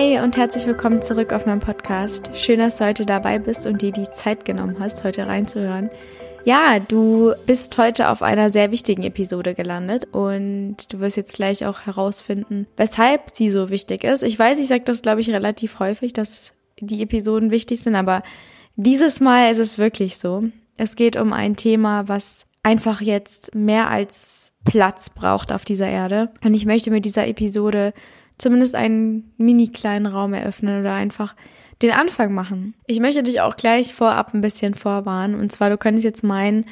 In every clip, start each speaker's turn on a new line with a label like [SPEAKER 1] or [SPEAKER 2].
[SPEAKER 1] Hi und herzlich willkommen zurück auf meinem Podcast. Schön, dass du heute dabei bist und dir die Zeit genommen hast, heute reinzuhören. Ja, du bist heute auf einer sehr wichtigen Episode gelandet und du wirst jetzt gleich auch herausfinden, weshalb sie so wichtig ist. Ich weiß, ich sage das, glaube ich, relativ häufig, dass die Episoden wichtig sind, aber dieses Mal ist es wirklich so. Es geht um ein Thema, was einfach jetzt mehr als Platz braucht auf dieser Erde. Und ich möchte mit dieser Episode zumindest einen mini kleinen Raum eröffnen oder einfach den Anfang machen. Ich möchte dich auch gleich vorab ein bisschen vorwarnen. Und zwar, du könntest jetzt meinen,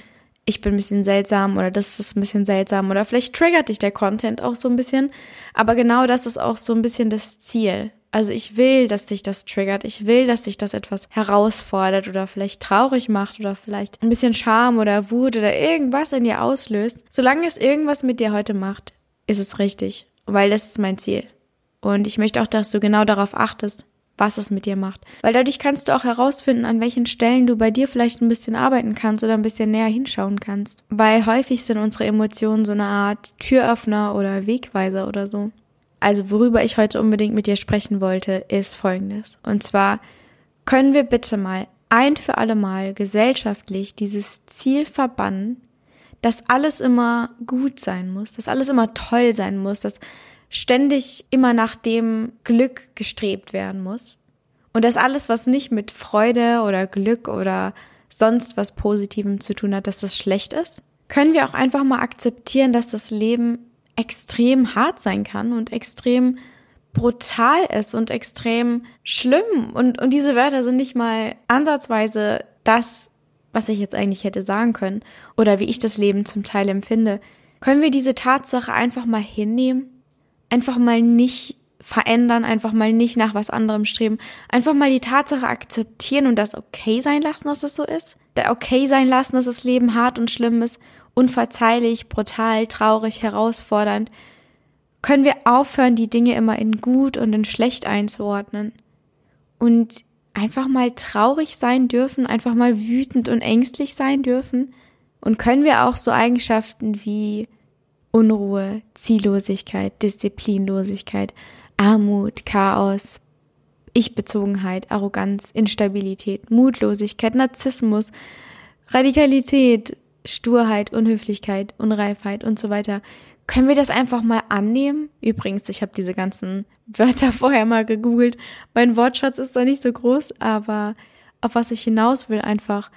[SPEAKER 1] ich bin ein bisschen seltsam oder das ist ein bisschen seltsam oder vielleicht triggert dich der Content auch so ein bisschen. Aber genau das ist auch so ein bisschen das Ziel. Also ich will, dass dich das triggert. Ich will, dass dich das etwas herausfordert oder vielleicht traurig macht oder vielleicht ein bisschen Scham oder Wut oder irgendwas in dir auslöst. Solange es irgendwas mit dir heute macht, ist es richtig, weil das ist mein Ziel. Und ich möchte auch, dass du genau darauf achtest, was es mit dir macht. Weil dadurch kannst du auch herausfinden, an welchen Stellen du bei dir vielleicht ein bisschen arbeiten kannst oder ein bisschen näher hinschauen kannst. Weil häufig sind unsere Emotionen so eine Art Türöffner oder Wegweiser oder so. Also worüber ich heute unbedingt mit dir sprechen wollte, ist Folgendes. Und zwar können wir bitte mal ein für alle Mal gesellschaftlich dieses Ziel verbannen, dass alles immer gut sein muss, dass alles immer toll sein muss, dass ständig immer nach dem Glück gestrebt werden muss. Und dass alles, was nicht mit Freude oder Glück oder sonst was Positivem zu tun hat, dass das schlecht ist? Können wir auch einfach mal akzeptieren, dass das Leben extrem hart sein kann und extrem brutal ist und extrem schlimm. Und, und diese Wörter sind nicht mal ansatzweise das, was ich jetzt eigentlich hätte sagen können oder wie ich das Leben zum Teil empfinde. Können wir diese Tatsache einfach mal hinnehmen einfach mal nicht verändern, einfach mal nicht nach was anderem streben, einfach mal die Tatsache akzeptieren und das okay sein lassen, dass es so ist. Da okay sein lassen, dass das Leben hart und schlimm ist, unverzeihlich, brutal, traurig, herausfordernd. Können wir aufhören, die Dinge immer in gut und in schlecht einzuordnen und einfach mal traurig sein dürfen, einfach mal wütend und ängstlich sein dürfen? Und können wir auch so Eigenschaften wie Unruhe, Ziellosigkeit, Disziplinlosigkeit, Armut, Chaos, Ich-Bezogenheit, Arroganz, Instabilität, Mutlosigkeit, Narzissmus, Radikalität, Sturheit, Unhöflichkeit, Unreifheit und so weiter. Können wir das einfach mal annehmen? Übrigens, ich habe diese ganzen Wörter vorher mal gegoogelt. Mein Wortschatz ist da nicht so groß, aber auf was ich hinaus will, einfach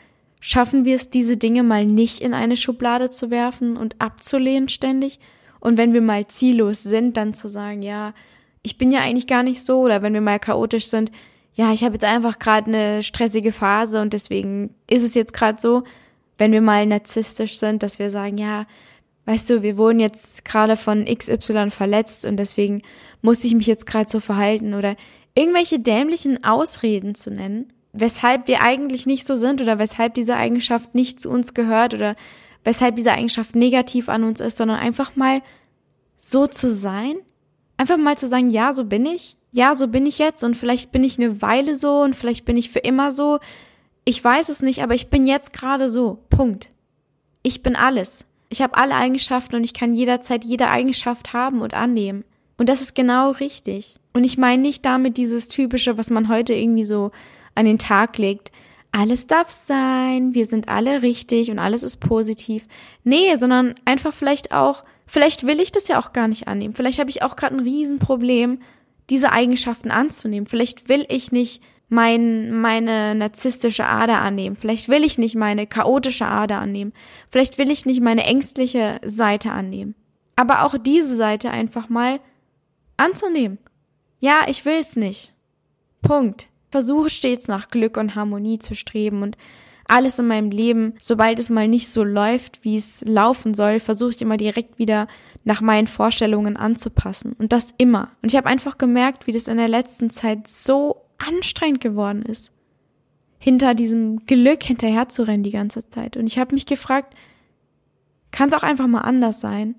[SPEAKER 1] Schaffen wir es, diese Dinge mal nicht in eine Schublade zu werfen und abzulehnen ständig? Und wenn wir mal ziellos sind, dann zu sagen, ja, ich bin ja eigentlich gar nicht so, oder wenn wir mal chaotisch sind, ja, ich habe jetzt einfach gerade eine stressige Phase und deswegen ist es jetzt gerade so. Wenn wir mal narzisstisch sind, dass wir sagen, ja, weißt du, wir wurden jetzt gerade von XY verletzt und deswegen muss ich mich jetzt gerade so verhalten oder irgendwelche dämlichen Ausreden zu nennen, weshalb wir eigentlich nicht so sind oder weshalb diese Eigenschaft nicht zu uns gehört oder weshalb diese Eigenschaft negativ an uns ist, sondern einfach mal so zu sein. Einfach mal zu sagen, ja, so bin ich. Ja, so bin ich jetzt und vielleicht bin ich eine Weile so und vielleicht bin ich für immer so. Ich weiß es nicht, aber ich bin jetzt gerade so. Punkt. Ich bin alles. Ich habe alle Eigenschaften und ich kann jederzeit jede Eigenschaft haben und annehmen. Und das ist genau richtig. Und ich meine nicht damit dieses typische, was man heute irgendwie so an den Tag legt, alles darf sein, wir sind alle richtig und alles ist positiv. Nee, sondern einfach vielleicht auch, vielleicht will ich das ja auch gar nicht annehmen. Vielleicht habe ich auch gerade ein Riesenproblem, diese Eigenschaften anzunehmen. Vielleicht will ich nicht mein, meine narzisstische Ader annehmen. Vielleicht will ich nicht meine chaotische Ader annehmen. Vielleicht will ich nicht meine ängstliche Seite annehmen. Aber auch diese Seite einfach mal anzunehmen. Ja, ich will es nicht. Punkt versuche stets nach Glück und Harmonie zu streben und alles in meinem Leben, sobald es mal nicht so läuft, wie es laufen soll, versuche ich immer direkt wieder nach meinen Vorstellungen anzupassen. Und das immer. Und ich habe einfach gemerkt, wie das in der letzten Zeit so anstrengend geworden ist, hinter diesem Glück hinterher zu rennen die ganze Zeit. Und ich habe mich gefragt, kann es auch einfach mal anders sein?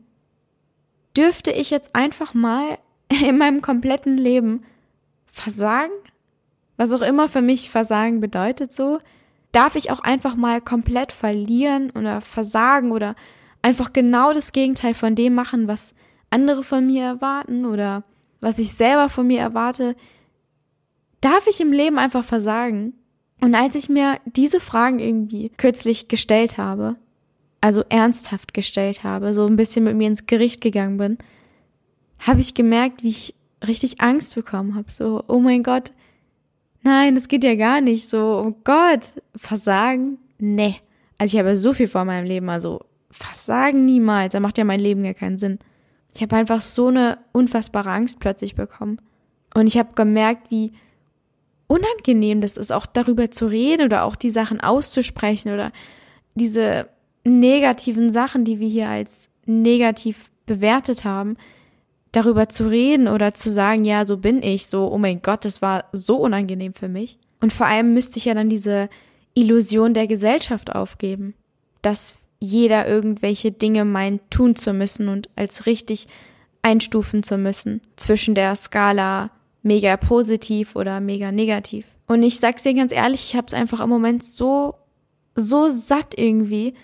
[SPEAKER 1] Dürfte ich jetzt einfach mal in meinem kompletten Leben versagen? Was auch immer für mich Versagen bedeutet, so, darf ich auch einfach mal komplett verlieren oder versagen oder einfach genau das Gegenteil von dem machen, was andere von mir erwarten oder was ich selber von mir erwarte. darf ich im Leben einfach versagen? Und als ich mir diese Fragen irgendwie kürzlich gestellt habe, also ernsthaft gestellt habe, so ein bisschen mit mir ins Gericht gegangen bin, habe ich gemerkt, wie ich richtig Angst bekommen habe. So, oh mein Gott, nein, das geht ja gar nicht. So, oh Gott, Versagen? Nee. Also ich habe so viel vor meinem Leben, also Versagen niemals. Da macht ja mein Leben gar keinen Sinn. Ich habe einfach so eine unfassbare Angst plötzlich bekommen. Und ich habe gemerkt, wie unangenehm das ist, auch darüber zu reden oder auch die Sachen auszusprechen oder diese negativen Sachen, die wir hier als negativ bewertet haben, darüber zu reden oder zu sagen, ja, so bin ich, so, oh mein Gott, das war so unangenehm für mich. Und vor allem müsste ich ja dann diese Illusion der Gesellschaft aufgeben, dass jeder irgendwelche Dinge meint tun zu müssen und als richtig einstufen zu müssen zwischen der Skala mega positiv oder mega negativ. Und ich sag's dir ganz ehrlich, ich hab's einfach im Moment so so satt irgendwie,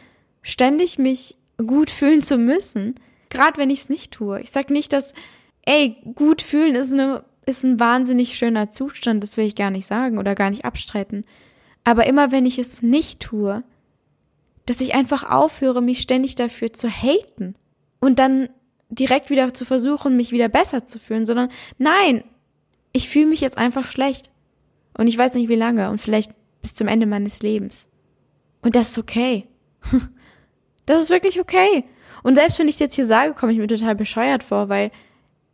[SPEAKER 1] ständig mich gut fühlen zu müssen, gerade wenn ich's nicht tue. Ich sag nicht, dass ey, gut fühlen ist eine ist ein wahnsinnig schöner Zustand, das will ich gar nicht sagen oder gar nicht abstreiten. Aber immer wenn ich es nicht tue, dass ich einfach aufhöre, mich ständig dafür zu haten und dann direkt wieder zu versuchen, mich wieder besser zu fühlen, sondern nein, ich fühle mich jetzt einfach schlecht. Und ich weiß nicht wie lange und vielleicht bis zum Ende meines Lebens. Und das ist okay. Das ist wirklich okay. Und selbst wenn ich es jetzt hier sage, komme ich mir total bescheuert vor, weil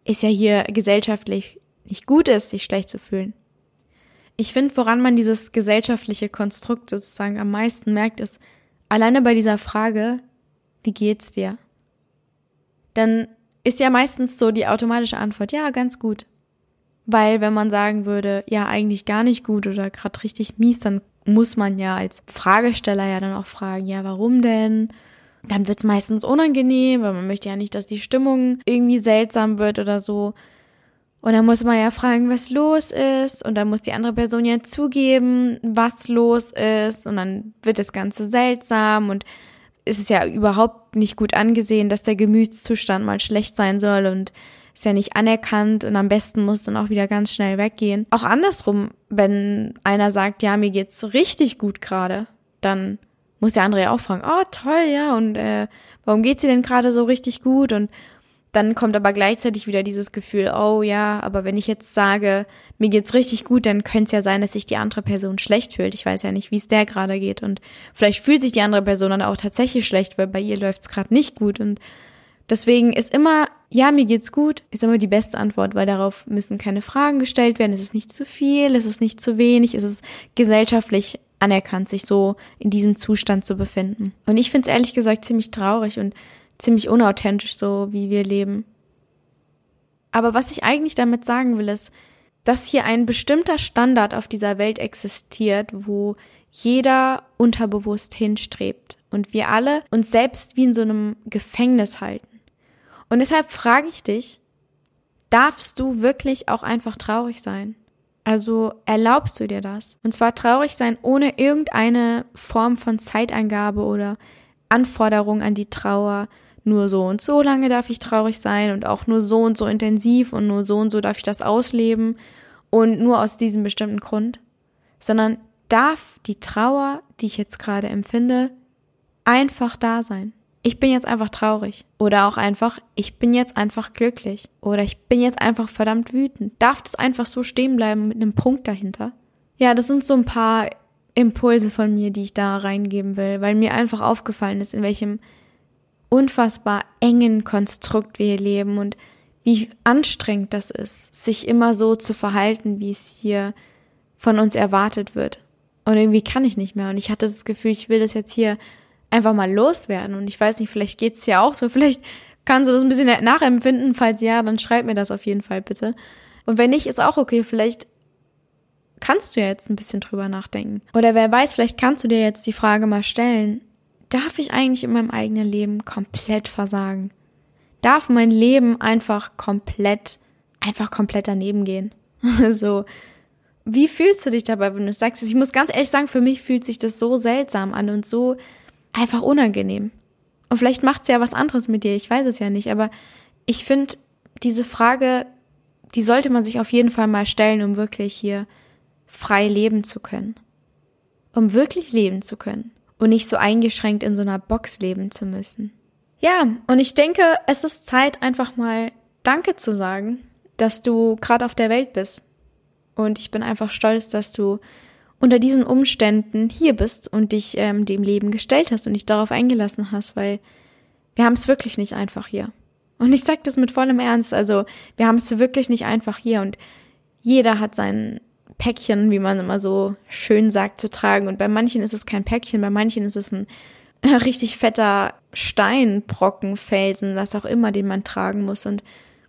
[SPEAKER 1] es ja hier gesellschaftlich nicht gut ist, sich schlecht zu fühlen. Ich finde, woran man dieses gesellschaftliche Konstrukt sozusagen am meisten merkt, ist alleine bei dieser Frage, wie geht's dir? Dann ist ja meistens so die automatische Antwort, ja, ganz gut. Weil wenn man sagen würde, ja, eigentlich gar nicht gut oder gerade richtig mies, dann muss man ja als Fragesteller ja dann auch fragen, ja, warum denn? Dann wird's meistens unangenehm, weil man möchte ja nicht, dass die Stimmung irgendwie seltsam wird oder so. Und dann muss man ja fragen, was los ist. Und dann muss die andere Person ja zugeben, was los ist. Und dann wird das Ganze seltsam. Und es ist ja überhaupt nicht gut angesehen, dass der Gemütszustand mal schlecht sein soll. Und ist ja nicht anerkannt und am besten muss dann auch wieder ganz schnell weggehen. Auch andersrum, wenn einer sagt, ja, mir geht's richtig gut gerade, dann muss der andere ja auch fragen, oh toll, ja, und äh, warum geht's dir denn gerade so richtig gut? Und dann kommt aber gleichzeitig wieder dieses Gefühl, oh ja, aber wenn ich jetzt sage, mir geht's richtig gut, dann könnte es ja sein, dass sich die andere Person schlecht fühlt. Ich weiß ja nicht, wie es der gerade geht. Und vielleicht fühlt sich die andere Person dann auch tatsächlich schlecht, weil bei ihr läuft's gerade nicht gut. Und Deswegen ist immer, ja, mir geht's gut, ist immer die beste Antwort, weil darauf müssen keine Fragen gestellt werden. Es ist nicht zu viel, es ist nicht zu wenig, es ist gesellschaftlich anerkannt, sich so in diesem Zustand zu befinden. Und ich finde es ehrlich gesagt ziemlich traurig und ziemlich unauthentisch, so wie wir leben. Aber was ich eigentlich damit sagen will, ist, dass hier ein bestimmter Standard auf dieser Welt existiert, wo jeder unterbewusst hinstrebt und wir alle uns selbst wie in so einem Gefängnis halten. Und deshalb frage ich dich, darfst du wirklich auch einfach traurig sein? Also erlaubst du dir das? Und zwar traurig sein ohne irgendeine Form von Zeitangabe oder Anforderung an die Trauer. Nur so und so lange darf ich traurig sein und auch nur so und so intensiv und nur so und so darf ich das ausleben und nur aus diesem bestimmten Grund. Sondern darf die Trauer, die ich jetzt gerade empfinde, einfach da sein ich bin jetzt einfach traurig. Oder auch einfach, ich bin jetzt einfach glücklich. Oder ich bin jetzt einfach verdammt wütend. Darf das einfach so stehen bleiben mit einem Punkt dahinter? Ja, das sind so ein paar Impulse von mir, die ich da reingeben will, weil mir einfach aufgefallen ist, in welchem unfassbar engen Konstrukt wir hier leben und wie anstrengend das ist, sich immer so zu verhalten, wie es hier von uns erwartet wird. Und irgendwie kann ich nicht mehr. Und ich hatte das Gefühl, ich will das jetzt hier einfach mal loswerden. Und ich weiß nicht, vielleicht geht's ja auch so. Vielleicht kannst du das ein bisschen nachempfinden. Falls ja, dann schreib mir das auf jeden Fall bitte. Und wenn nicht, ist auch okay. Vielleicht kannst du ja jetzt ein bisschen drüber nachdenken. Oder wer weiß, vielleicht kannst du dir jetzt die Frage mal stellen, darf ich eigentlich in meinem eigenen Leben komplett versagen? Darf mein Leben einfach komplett, einfach komplett daneben gehen? so, wie fühlst du dich dabei, wenn du sagst, ich muss ganz ehrlich sagen, für mich fühlt sich das so seltsam an und so einfach unangenehm. Und vielleicht macht sie ja was anderes mit dir, ich weiß es ja nicht, aber ich finde, diese Frage, die sollte man sich auf jeden Fall mal stellen, um wirklich hier frei leben zu können. Um wirklich leben zu können und nicht so eingeschränkt in so einer Box leben zu müssen. Ja, und ich denke, es ist Zeit, einfach mal Danke zu sagen, dass du gerade auf der Welt bist. Und ich bin einfach stolz, dass du unter diesen Umständen hier bist und dich ähm, dem Leben gestellt hast und dich darauf eingelassen hast, weil wir haben es wirklich nicht einfach hier. Und ich sage das mit vollem Ernst, also wir haben es wirklich nicht einfach hier und jeder hat sein Päckchen, wie man immer so schön sagt, zu tragen. Und bei manchen ist es kein Päckchen, bei manchen ist es ein richtig fetter Steinbrocken, Felsen, was auch immer, den man tragen muss. Und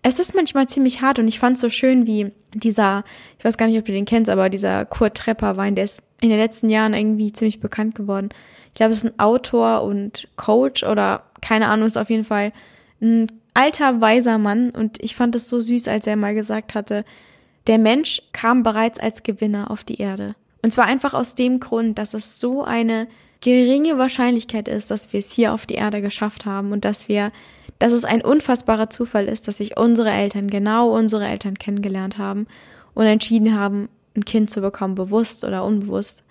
[SPEAKER 1] es ist manchmal ziemlich hart und ich fand es so schön, wie dieser, ich weiß gar nicht, ob du den kennst, aber dieser Kurt Trepper Wein, der ist in den letzten Jahren irgendwie ziemlich bekannt geworden. Ich glaube, es ist ein Autor und Coach oder keine Ahnung, ist auf jeden Fall ein alter, weiser Mann und ich fand es so süß, als er mal gesagt hatte, der Mensch kam bereits als Gewinner auf die Erde. Und zwar einfach aus dem Grund, dass es so eine geringe Wahrscheinlichkeit ist, dass wir es hier auf die Erde geschafft haben und dass wir dass es ein unfassbarer Zufall ist, dass sich unsere Eltern, genau unsere Eltern kennengelernt haben und entschieden haben, ein Kind zu bekommen, bewusst oder unbewusst.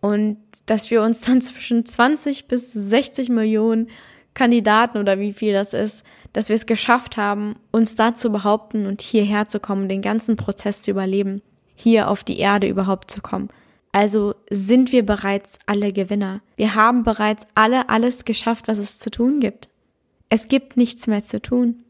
[SPEAKER 1] Und dass wir uns dann zwischen 20 bis 60 Millionen Kandidaten oder wie viel das ist, dass wir es geschafft haben, uns da zu behaupten und hierher zu kommen, den ganzen Prozess zu überleben, hier auf die Erde überhaupt zu kommen. Also sind wir bereits alle Gewinner. Wir haben bereits alle alles geschafft, was es zu tun gibt es gibt nichts mehr zu tun.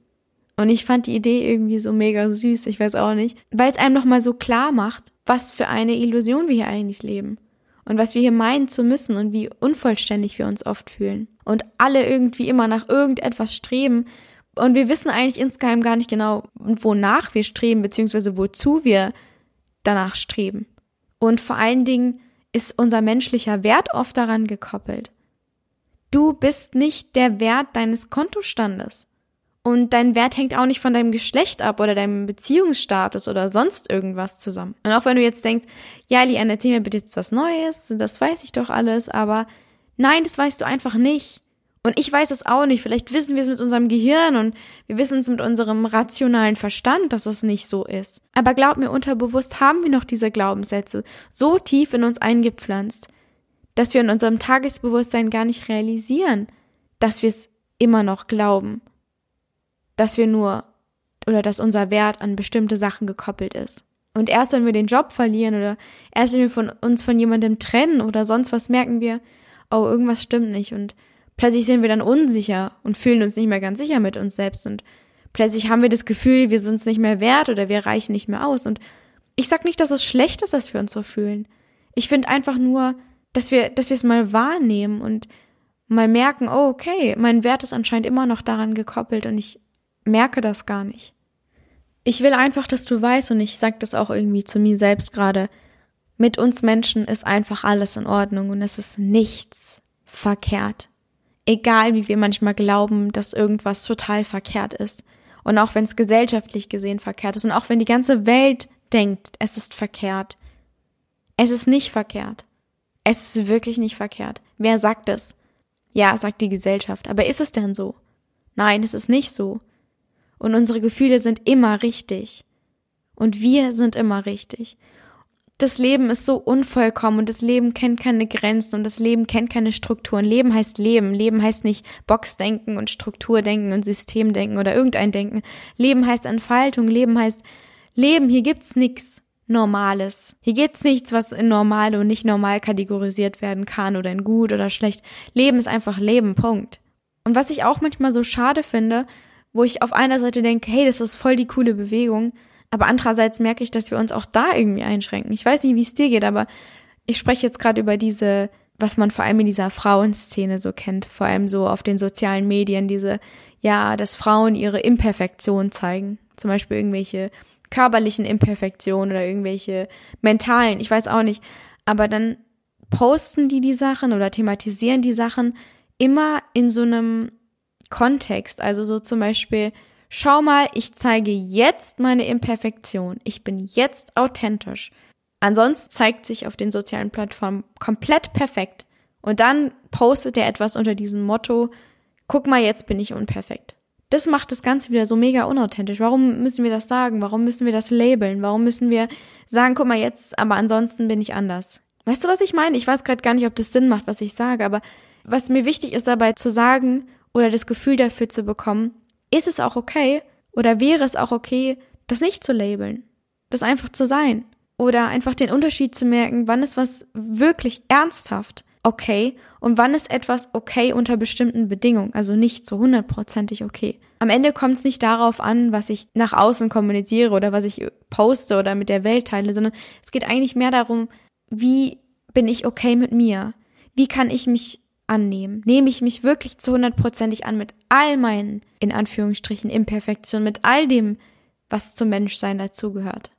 [SPEAKER 1] Und ich fand die Idee irgendwie so mega süß, ich weiß auch nicht, weil es einem nochmal so klar macht, was für eine Illusion wir hier eigentlich leben. Und was wir hier meinen zu müssen und wie unvollständig wir uns oft fühlen. Und alle irgendwie immer nach irgendetwas streben. Und wir wissen eigentlich insgeheim gar nicht genau, wonach wir streben, beziehungsweise wozu wir danach streben. Und vor allen Dingen ist unser menschlicher Wert oft daran gekoppelt. Du bist nicht der Wert deines Kontostandes. Und dein Wert hängt auch nicht von deinem Geschlecht ab oder deinem Beziehungsstatus oder sonst irgendwas zusammen. Und auch wenn du jetzt denkst, ja, Lian, erzähl mir bitte jetzt was Neues, das weiß ich doch alles, aber nein, das weißt du einfach nicht. Und ich weiß es auch nicht. Vielleicht wissen wir es mit unserem Gehirn und wir wissen es mit unserem rationalen Verstand, dass es nicht so ist. Aber glaub mir, unterbewusst haben wir noch diese Glaubenssätze so tief in uns eingepflanzt, dass wir in unserem Tagesbewusstsein gar nicht realisieren, dass wir es immer noch glauben, dass wir nur oder dass unser Wert an bestimmte Sachen gekoppelt ist. Und erst wenn wir den Job verlieren oder erst wenn wir von uns von jemandem trennen oder sonst was, merken wir, oh, irgendwas stimmt nicht und plötzlich sind wir dann unsicher und fühlen uns nicht mehr ganz sicher mit uns selbst und plötzlich haben wir das Gefühl, wir sind es nicht mehr wert oder wir reichen nicht mehr aus und ich sag nicht, dass es schlecht ist, dass wir uns so fühlen. Ich finde einfach nur, dass wir, dass wir es mal wahrnehmen und mal merken, oh, okay, mein Wert ist anscheinend immer noch daran gekoppelt und ich merke das gar nicht. Ich will einfach, dass du weißt, und ich sag das auch irgendwie zu mir selbst gerade, mit uns Menschen ist einfach alles in Ordnung und es ist nichts verkehrt. Egal wie wir manchmal glauben, dass irgendwas total verkehrt ist. Und auch wenn es gesellschaftlich gesehen verkehrt ist und auch wenn die ganze Welt denkt, es ist verkehrt. Es ist nicht verkehrt. Es ist wirklich nicht verkehrt. Wer sagt es? Ja, sagt die Gesellschaft. Aber ist es denn so? Nein, es ist nicht so. Und unsere Gefühle sind immer richtig. Und wir sind immer richtig. Das Leben ist so unvollkommen und das Leben kennt keine Grenzen und das Leben kennt keine Strukturen. Leben heißt Leben. Leben heißt nicht Boxdenken und Strukturdenken und Systemdenken oder irgendein Denken. Leben heißt Entfaltung. Leben heißt Leben. Hier gibt's nix. Normales. Hier gibt's nichts, was in normal und nicht normal kategorisiert werden kann oder in gut oder schlecht. Leben ist einfach Leben, Punkt. Und was ich auch manchmal so schade finde, wo ich auf einer Seite denke, hey, das ist voll die coole Bewegung, aber andererseits merke ich, dass wir uns auch da irgendwie einschränken. Ich weiß nicht, wie es dir geht, aber ich spreche jetzt gerade über diese, was man vor allem in dieser Frauenszene so kennt, vor allem so auf den sozialen Medien, diese, ja, dass Frauen ihre Imperfektion zeigen. Zum Beispiel irgendwelche körperlichen Imperfektionen oder irgendwelche mentalen, ich weiß auch nicht. Aber dann posten die die Sachen oder thematisieren die Sachen immer in so einem Kontext. Also so zum Beispiel, schau mal, ich zeige jetzt meine Imperfektion. Ich bin jetzt authentisch. Ansonsten zeigt sich auf den sozialen Plattformen komplett perfekt. Und dann postet er etwas unter diesem Motto, guck mal, jetzt bin ich unperfekt. Das macht das Ganze wieder so mega unauthentisch. Warum müssen wir das sagen? Warum müssen wir das labeln? Warum müssen wir sagen, guck mal jetzt, aber ansonsten bin ich anders? Weißt du, was ich meine? Ich weiß gerade gar nicht, ob das Sinn macht, was ich sage, aber was mir wichtig ist dabei zu sagen oder das Gefühl dafür zu bekommen, ist es auch okay oder wäre es auch okay, das nicht zu labeln, das einfach zu sein oder einfach den Unterschied zu merken, wann ist was wirklich ernsthaft okay und wann ist etwas okay unter bestimmten Bedingungen, also nicht so hundertprozentig okay. Am Ende kommt es nicht darauf an, was ich nach außen kommuniziere oder was ich poste oder mit der Welt teile, sondern es geht eigentlich mehr darum, wie bin ich okay mit mir? Wie kann ich mich annehmen? Nehme ich mich wirklich zu hundertprozentig an mit all meinen, in Anführungsstrichen, Imperfektionen, mit all dem, was zum Menschsein dazugehört?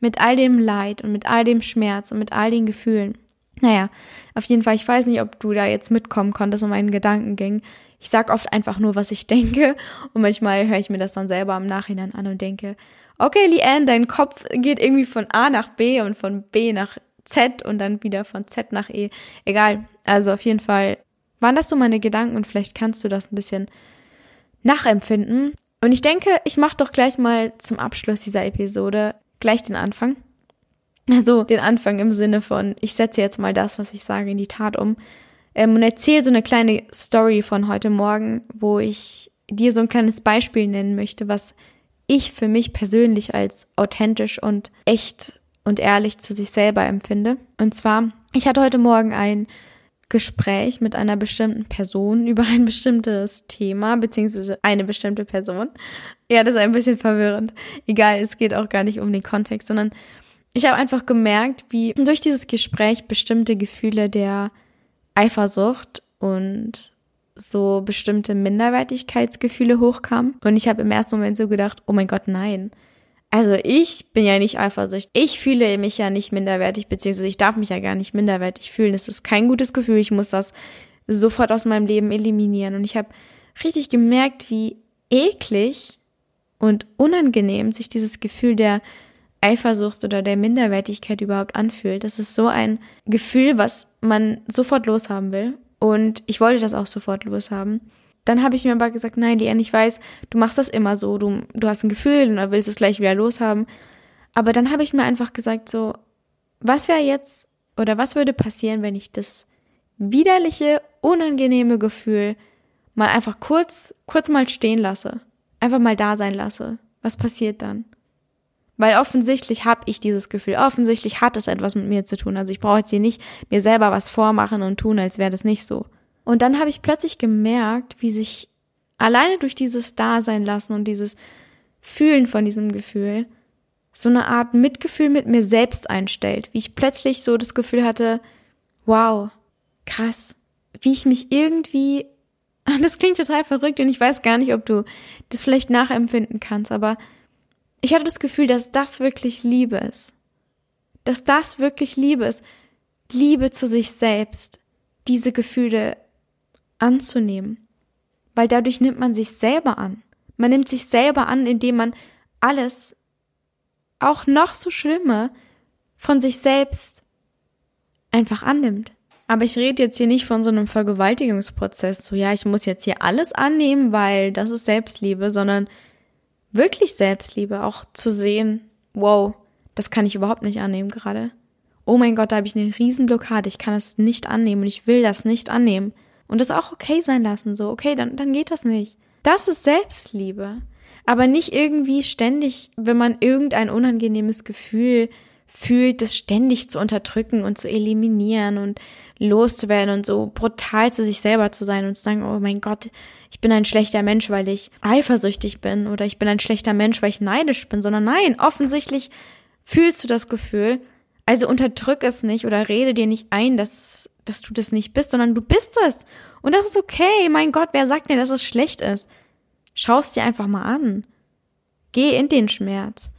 [SPEAKER 1] Mit all dem Leid und mit all dem Schmerz und mit all den Gefühlen. Naja, auf jeden Fall, ich weiß nicht, ob du da jetzt mitkommen konntest und meinen Gedanken ging. Ich sag oft einfach nur, was ich denke und manchmal höre ich mir das dann selber im Nachhinein an und denke, okay, Leanne, dein Kopf geht irgendwie von A nach B und von B nach Z und dann wieder von Z nach E. Egal. Also auf jeden Fall waren das so meine Gedanken und vielleicht kannst du das ein bisschen nachempfinden. Und ich denke, ich mache doch gleich mal zum Abschluss dieser Episode gleich den Anfang. Also den Anfang im Sinne von, ich setze jetzt mal das, was ich sage, in die Tat um. Ähm, und erzähle so eine kleine Story von heute Morgen, wo ich dir so ein kleines Beispiel nennen möchte, was ich für mich persönlich als authentisch und echt und ehrlich zu sich selber empfinde. Und zwar, ich hatte heute Morgen ein Gespräch mit einer bestimmten Person über ein bestimmtes Thema, beziehungsweise eine bestimmte Person. Ja, das ist ein bisschen verwirrend. Egal, es geht auch gar nicht um den Kontext, sondern ich habe einfach gemerkt, wie durch dieses Gespräch bestimmte Gefühle der Eifersucht und so bestimmte Minderwertigkeitsgefühle hochkamen. Und ich habe im ersten Moment so gedacht, oh mein Gott, nein. Also ich bin ja nicht eifersüchtig. Ich fühle mich ja nicht minderwertig, beziehungsweise ich darf mich ja gar nicht minderwertig fühlen. Das ist kein gutes Gefühl. Ich muss das sofort aus meinem Leben eliminieren. Und ich habe richtig gemerkt, wie eklig und unangenehm sich dieses Gefühl der Eifersucht oder der Minderwertigkeit überhaupt anfühlt. Das ist so ein Gefühl, was man sofort loshaben will. Und ich wollte das auch sofort loshaben. Dann habe ich mir aber gesagt, nein, Liane, ich weiß, du machst das immer so. Du, du hast ein Gefühl und willst es gleich wieder loshaben. Aber dann habe ich mir einfach gesagt, so, was wäre jetzt oder was würde passieren, wenn ich das widerliche, unangenehme Gefühl mal einfach kurz, kurz mal stehen lasse? Einfach mal da sein lasse. Was passiert dann? Weil offensichtlich habe ich dieses Gefühl. Offensichtlich hat es etwas mit mir zu tun. Also ich brauche jetzt hier nicht mir selber was vormachen und tun, als wäre das nicht so. Und dann habe ich plötzlich gemerkt, wie sich alleine durch dieses Dasein lassen und dieses Fühlen von diesem Gefühl so eine Art Mitgefühl mit mir selbst einstellt. Wie ich plötzlich so das Gefühl hatte, wow, krass, wie ich mich irgendwie, das klingt total verrückt und ich weiß gar nicht, ob du das vielleicht nachempfinden kannst, aber ich hatte das Gefühl, dass das wirklich Liebe ist. Dass das wirklich Liebe ist. Liebe zu sich selbst. Diese Gefühle anzunehmen. Weil dadurch nimmt man sich selber an. Man nimmt sich selber an, indem man alles, auch noch so Schlimme, von sich selbst einfach annimmt. Aber ich rede jetzt hier nicht von so einem Vergewaltigungsprozess, so ja, ich muss jetzt hier alles annehmen, weil das ist Selbstliebe, sondern wirklich Selbstliebe, auch zu sehen, wow, das kann ich überhaupt nicht annehmen gerade. Oh mein Gott, da habe ich eine Riesenblockade, ich kann es nicht annehmen und ich will das nicht annehmen. Und das auch okay sein lassen, so, okay, dann, dann geht das nicht. Das ist Selbstliebe. Aber nicht irgendwie ständig, wenn man irgendein unangenehmes Gefühl fühlt, das ständig zu unterdrücken und zu eliminieren und loszuwerden und so brutal zu sich selber zu sein und zu sagen, oh mein Gott, ich bin ein schlechter Mensch, weil ich eifersüchtig bin oder ich bin ein schlechter Mensch, weil ich neidisch bin, sondern nein, offensichtlich fühlst du das Gefühl, also unterdrück es nicht oder rede dir nicht ein, dass, dass du das nicht bist, sondern du bist es. Und das ist okay. Mein Gott, wer sagt dir, dass es schlecht ist? Schau es dir einfach mal an. Geh in den Schmerz.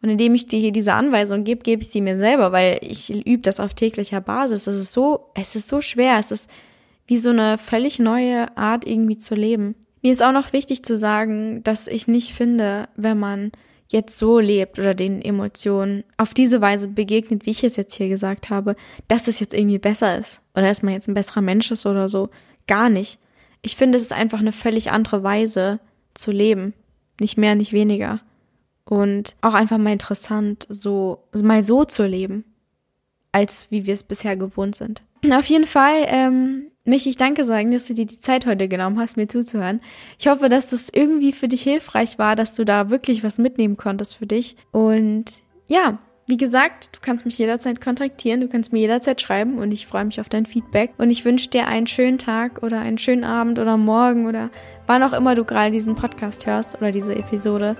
[SPEAKER 1] Und indem ich dir hier diese Anweisung gebe, gebe ich sie mir selber, weil ich übe das auf täglicher Basis. Es ist so, es ist so schwer. Es ist wie so eine völlig neue Art irgendwie zu leben. Mir ist auch noch wichtig zu sagen, dass ich nicht finde, wenn man jetzt so lebt oder den Emotionen auf diese Weise begegnet, wie ich es jetzt hier gesagt habe, dass es jetzt irgendwie besser ist oder dass man jetzt ein besserer Mensch ist oder so. Gar nicht. Ich finde, es ist einfach eine völlig andere Weise, zu leben. Nicht mehr, nicht weniger. Und auch einfach mal interessant, so, mal so zu leben, als wie wir es bisher gewohnt sind. Auf jeden Fall ähm, möchte ich Danke sagen, dass du dir die Zeit heute genommen hast, mir zuzuhören. Ich hoffe, dass das irgendwie für dich hilfreich war, dass du da wirklich was mitnehmen konntest für dich. Und ja, wie gesagt, du kannst mich jederzeit kontaktieren, du kannst mir jederzeit schreiben und ich freue mich auf dein Feedback. Und ich wünsche dir einen schönen Tag oder einen schönen Abend oder morgen oder wann auch immer du gerade diesen Podcast hörst oder diese Episode.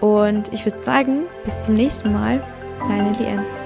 [SPEAKER 1] Und ich würde sagen, bis zum nächsten Mal, deine Lien.